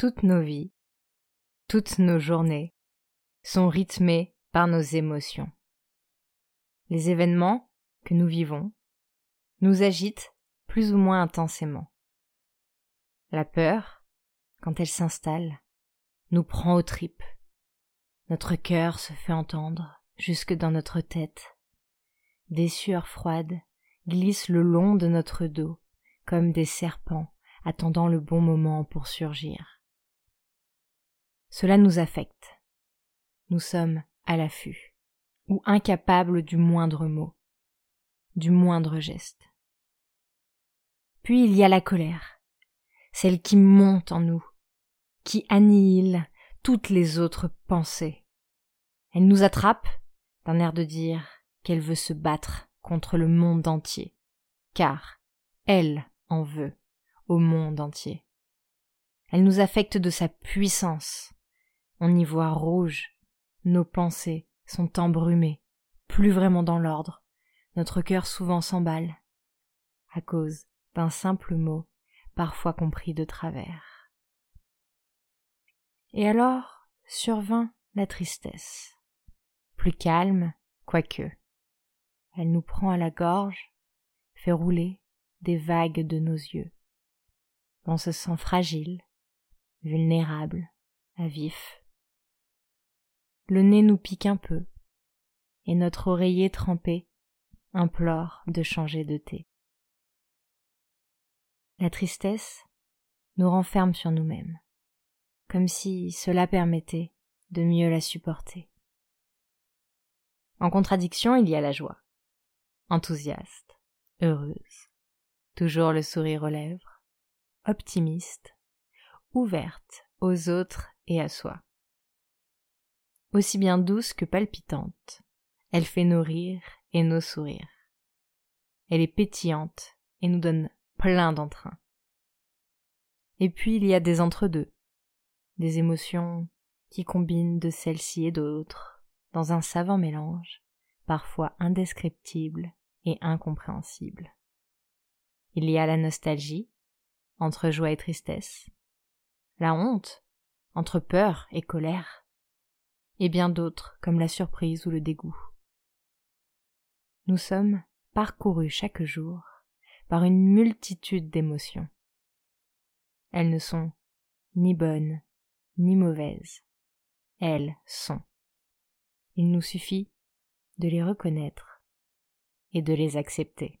Toutes nos vies, toutes nos journées sont rythmées par nos émotions. Les événements que nous vivons nous agitent plus ou moins intensément. La peur, quand elle s'installe, nous prend aux tripes. Notre cœur se fait entendre jusque dans notre tête. Des sueurs froides glissent le long de notre dos comme des serpents attendant le bon moment pour surgir. Cela nous affecte. Nous sommes à l'affût, ou incapables du moindre mot, du moindre geste. Puis il y a la colère, celle qui monte en nous, qui annihile toutes les autres pensées. Elle nous attrape d'un air de dire qu'elle veut se battre contre le monde entier, car elle en veut au monde entier. Elle nous affecte de sa puissance, on y voit rouge. Nos pensées sont embrumées, plus vraiment dans l'ordre. Notre cœur souvent s'emballe, à cause d'un simple mot, parfois compris de travers. Et alors survint la tristesse, plus calme, quoique. Elle nous prend à la gorge, fait rouler des vagues de nos yeux. On se sent fragile, vulnérable, à vif le nez nous pique un peu, et notre oreiller trempé implore de changer de thé. La tristesse nous renferme sur nous-mêmes, comme si cela permettait de mieux la supporter. En contradiction, il y a la joie, enthousiaste, heureuse, toujours le sourire aux lèvres, optimiste, ouverte aux autres et à soi aussi bien douce que palpitante. Elle fait nos rires et nos sourires. Elle est pétillante et nous donne plein d'entrain. Et puis il y a des entre-deux, des émotions qui combinent de celles-ci et d'autres, dans un savant mélange, parfois indescriptible et incompréhensible. Il y a la nostalgie, entre joie et tristesse, la honte, entre peur et colère, et bien d'autres comme la surprise ou le dégoût. Nous sommes parcourus chaque jour par une multitude d'émotions. Elles ne sont ni bonnes ni mauvaises. Elles sont. Il nous suffit de les reconnaître et de les accepter.